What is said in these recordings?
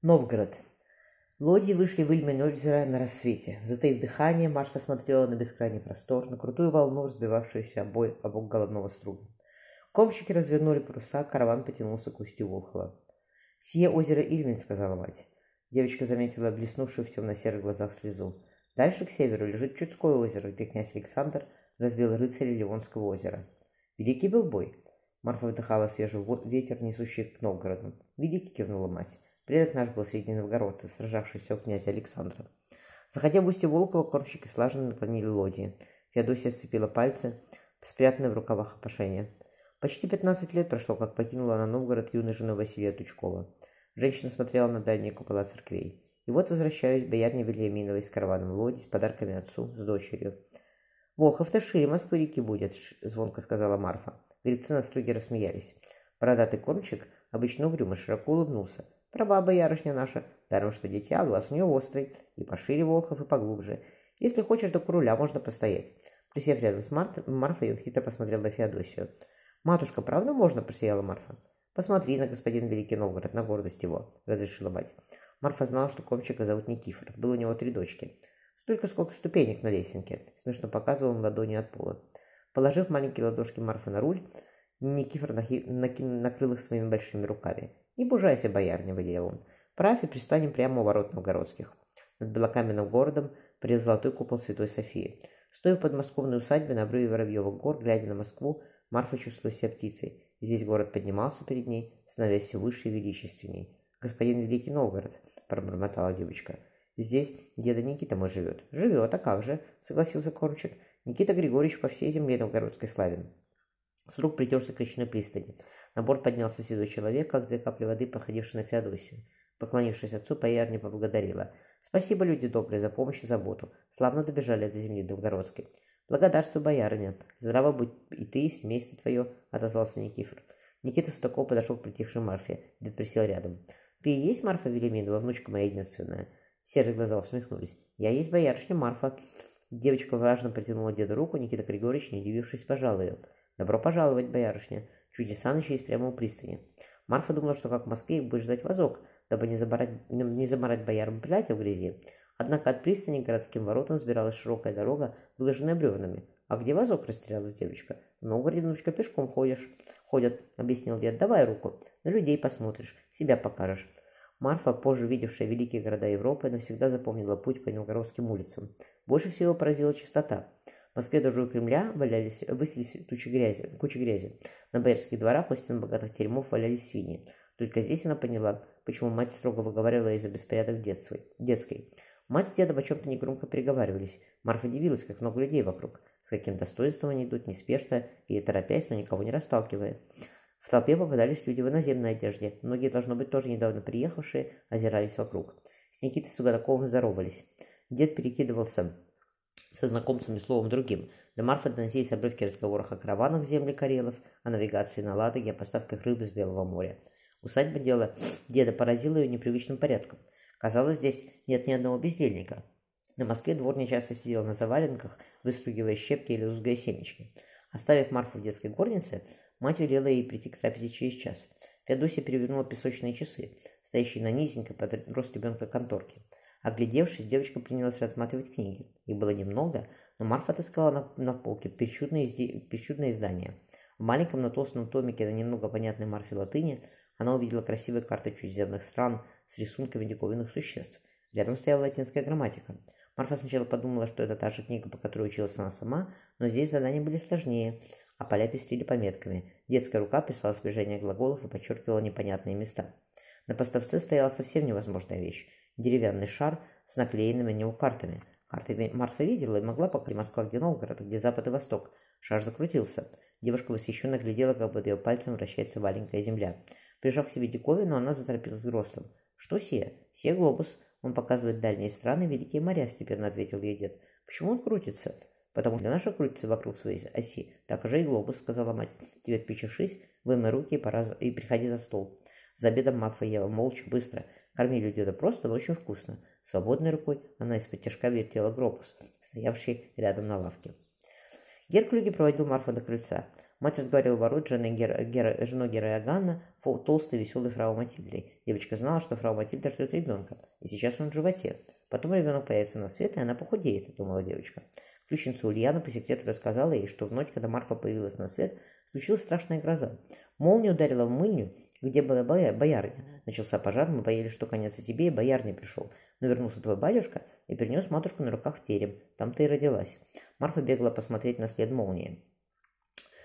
Новгород. Лодьи вышли в Ильмень озеро на рассвете. Затаив дыхание, Марфа смотрела на бескрайний простор, на крутую волну, разбивавшуюся обой обок головного струга. Комщики развернули паруса, караван потянулся к устью Волхова. «Сие озеро Ильмень», — сказала мать. Девочка заметила блеснувшую в темно-серых глазах слезу. Дальше к северу лежит Чудское озеро, где князь Александр разбил рыцарей Ливонского озера. Великий был бой. Марфа вдыхала свежий ветер, несущий к Новгороду. Великий кивнула мать. Предок наш был среди новгородцев, сражавшийся у князя Александра. Заходя в устье Волкова, кормщики слаженно наклонили лодии. Феодосия сцепила пальцы, спрятанные в рукавах опошения. Почти пятнадцать лет прошло, как покинула она Новгород юной женой Василия Тучкова. Женщина смотрела на дальние купола церквей. И вот возвращаюсь боярне Вильяминовой с караваном лоди, с подарками отцу, с дочерью. «Волхов-то шире Москвы реки будет», — звонко сказала Марфа. Гребцы на струге рассмеялись. Бородатый кормчик, обычно угрюмо, широко улыбнулся. Права боярышня наша, даром что дитя, глаз у нее острый, и пошире волхов, и поглубже. Если хочешь, до куруля можно постоять. Присев рядом с Мар... Марфой, он хитро посмотрел на Феодосию. «Матушка, правда можно?» – просияла Марфа. «Посмотри на господин Великий Новгород, на гордость его», – разрешила мать. Марфа знала, что комчика зовут Никифор. Было у него три дочки. Столько, сколько ступенек на лесенке. Смешно показывал он ладонью от пола. Положив маленькие ладошки Марфы на руль, Никифор нахи... накрыл их своими большими руками. «Не бужайся, боярня», — выделил он. «Правь и пристанем прямо у ворот новгородских». Над белокаменным городом при золотой купол Святой Софии. Стоя в подмосковной усадьбе на обрыве Воробьевых гор, глядя на Москву, Марфа чувствовала себя птицей. Здесь город поднимался перед ней, становясь все выше и величественней. «Господин Великий Новгород», — пробормотала девочка. «Здесь деда Никита мой живет». «Живет, а как же?» — согласился Кормчик. «Никита Григорьевич по всей земле новгородской славен». Струк притерся к речной пристани. На борт поднялся седой человек, как две капли воды, походивший на Феодосию. Поклонившись отцу, поярня поблагодарила. «Спасибо, люди добрые, за помощь и заботу. Славно добежали до земли Новгородской». «Благодарствую, боярыня. Здраво будь и ты, семейство твое», — отозвался Никифор. Никита Судаков подошел к притихшей Марфе. Дед присел рядом. «Ты и есть Марфа Велиминова, внучка моя единственная?» Серые глаза усмехнулись. «Я есть боярышня Марфа». Девочка важно протянула деду руку, Никита Григорьевич, не удивившись, пожал ее. «Добро пожаловать, боярышня. Чудеса начались прямо у пристани. Марфа думала, что как в Москве их будет ждать вазок, дабы не забарать, не заморать боярам платья в грязи. Однако от пристани к городским воротам сбиралась широкая дорога, выложенная бревнами. «А где вазок?» – растерялась девочка. «Ну, Гординочка, пешком ходишь». «Ходят», – объяснил дед. «Давай руку. На людей посмотришь, себя покажешь». Марфа, позже видевшая великие города Европы, навсегда запомнила путь по новгородским улицам. Больше всего поразила чистота. В Москве даже у Кремля валялись, высились тучи грязи, кучи грязи. На боярских дворах у стен богатых теремов валялись свиньи. Только здесь она поняла, почему мать строго выговаривала из-за беспорядок детской. детской. Мать с дедом о чем-то негромко переговаривались. Марфа удивилась, как много людей вокруг. С каким достоинством они идут, неспешно или торопясь, но никого не расталкивая. В толпе попадались люди в иноземной одежде. Многие, должно быть, тоже недавно приехавшие, озирались вокруг. С Никитой Сугадаковым здоровались. Дед перекидывался со знакомцами словом другим. До Марфа доносились обрывки разговоров о караванах в земле Карелов, о навигации на Ладоге, о поставках рыбы с Белого моря. Усадьба дела деда поразила ее непривычным порядком. Казалось, здесь нет ни одного бездельника. На Москве двор часто сидел на заваленках, выстругивая щепки или лузгая семечки. Оставив Марфу в детской горнице, мать велела ей прийти к трапезе через час. Феодосия перевернула песочные часы, стоящие на низенькой под рост ребенка конторке. Оглядевшись, девочка принялась рассматривать книги. Их было немного, но Марфа отыскала на, на полке причудное, причудное издание. В маленьком, но толстом томике на немного понятной Марфе латыни она увидела красивые карты чужеземных стран с рисунками диковинных существ. Рядом стояла латинская грамматика. Марфа сначала подумала, что это та же книга, по которой училась она сама, но здесь задания были сложнее, а поля пестрили пометками. Детская рука писала сближение глаголов и подчеркивала непонятные места. На поставце стояла совсем невозможная вещь деревянный шар с наклеенными на него картами. Карты Марфа видела и могла показать Москва, где Новгород, где Запад и Восток. Шар закрутился. Девушка восхищенно глядела, как под ее пальцем вращается маленькая земля. Прижав к себе диковину, она заторопилась взрослым. «Что сие?» «Сие глобус. Он показывает дальние страны, великие моря», — степенно ответил ей дед. «Почему он крутится?» «Потому что наша крутится вокруг своей оси. Так же и глобус», — сказала мать. «Теперь причешись, вымой руки и, пора... и приходи за стол». За обедом Марфа ела молча, быстро. Кормили деда просто, но очень вкусно. Свободной рукой она из-под тяжка вертела гробус, стоявший рядом на лавке. Геркулеги проводил Марфа до крыльца. Мать разговаривала ворот с женой, Гер... Гер... женой Гера Иоганна, толстой веселой фрау Матильдой. Девочка знала, что фрау Матильда ждет ребенка, и сейчас он в животе. Потом ребенок появится на свет, и она похудеет, думала девочка. Ключница Ульяна по секрету рассказала ей, что в ночь, когда Марфа появилась на свет, случилась страшная гроза. Молния ударила в мыльню, где была боя... боярня. Начался пожар, мы боялись, что конец и тебе, и бояр не пришел. Но вернулся твой батюшка и перенес матушку на руках в терем. Там ты и родилась. Марфа бегала посмотреть на след молнии.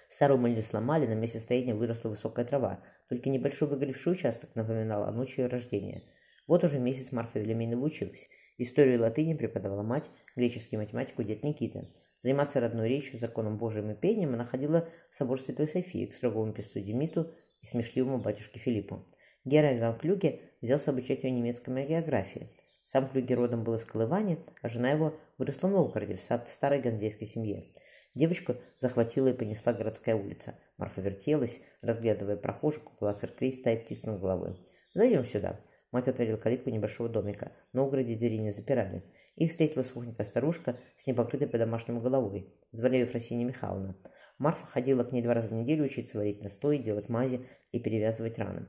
Старую мыльню сломали, на месте стояния выросла высокая трава. Только небольшой выгоревший участок напоминал о ночи ее рождения. Вот уже месяц Марфа Велиминова училась. Историю латыни преподавала мать, греческий математику дед Никита. Заниматься родной речью, законом Божиим и пением она ходила в собор Святой Софии к строгому писцу Демиту и смешливому батюшке Филиппу. Геральд Клюге взялся обучать ее немецкой географии. Сам Клюге родом был из Колывани, а жена его выросла в Новгороде, в старой ганзейской семье. Девочку захватила и понесла городская улица. Марфа вертелась, разглядывая прохожих около церквей стаи птиц над головой. «Зайдем сюда». Мать отворила калитку небольшого домика. В Новгороде двери не запирали. Их встретила сухонькая старушка с непокрытой по-домашнему головой. Звали ее Фросинья Михайловна. Марфа ходила к ней два раза в неделю учиться варить настой, делать мази и перевязывать раны.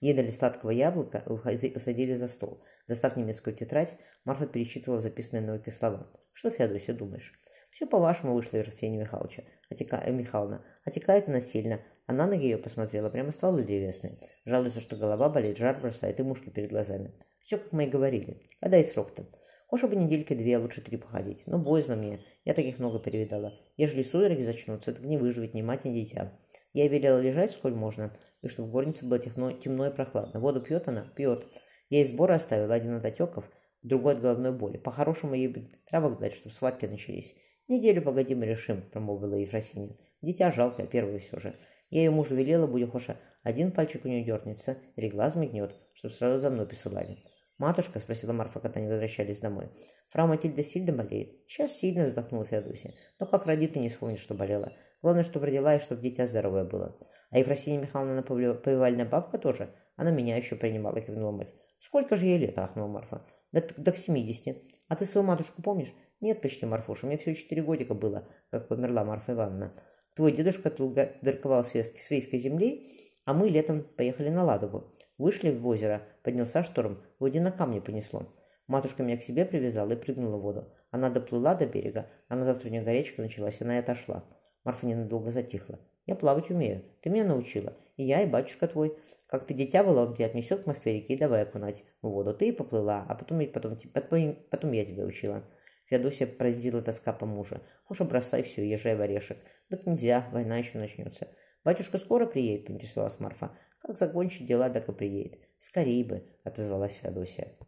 Ей дали сладкого яблока и усадили за стол. Достав немецкую тетрадь, Марфа перечитывала записанные науки слова. «Что, Феодосия, думаешь?» «Все по-вашему вышло, Евгения Михайловича. Отека... Михайловна. Отекает она сильно, а на ноги ее посмотрела, прямо стволы древесные. Жалуется, что голова болит, жар бросает и мушки перед глазами. Все, как мы и говорили. Когда и срок-то? Хочешь бы недельки две, а лучше три походить. Но боязно мне. Я таких много перевидала. Ежели судороги зачнутся, так не выживет ни мать, ни дитя. Я велела лежать сколь можно, и чтобы в горнице было темно, темно и прохладно. Воду пьет она? Пьет. Я из сбора оставила один от отеков, другой от головной боли. По-хорошему ей бы травок дать, чтобы схватки начались. Неделю погоди мы решим, промолвила Ефросинья. Дитя жалкое, первое все же. Я ее мужу велела, будь хоша, один пальчик у нее дернется, или глаз мигнет, чтоб сразу за мной посылали. «Матушка?» – спросила Марфа, когда они возвращались домой. «Фрау Матильда сильно болеет?» «Сейчас сильно», – вздохнула Феодосия. «Но как родит и не вспомнит, что болела. Главное, чтобы родила и чтобы дитя здоровое было. А Ефросинья Михайловна повивальная бабка тоже? Она меня еще принимала», – кивнула мать. «Сколько же ей лет?» – ахнула Марфа. «Да, да к семидесяти. А ты свою матушку помнишь?» «Нет, почти, Марфуша. Мне всего четыре годика было, как померла Марфа Ивановна. Твой дедушка торговал свейской землей, а мы летом поехали на Ладогу. Вышли в озеро, поднялся шторм, воде на камни понесло. Матушка меня к себе привязала и прыгнула в воду. Она доплыла до берега, а на завтра у нее горячка началась, она и отошла. Марфа ненадолго затихла. «Я плавать умею. Ты меня научила. И я, и батюшка твой. Как ты дитя была, он тебя отнесет к Москве реки и давай окунать в воду. Ты и поплыла, а потом, потом, потом, потом я тебя учила». Феодосия поразила тоска по мужу. «Уж бросай все, езжай в орешек. Так нельзя, война еще начнется». «Батюшка скоро приедет?» – поинтересовалась Марфа. «Как закончит дела, так и приедет». «Скорей бы», – отозвалась Феодосия.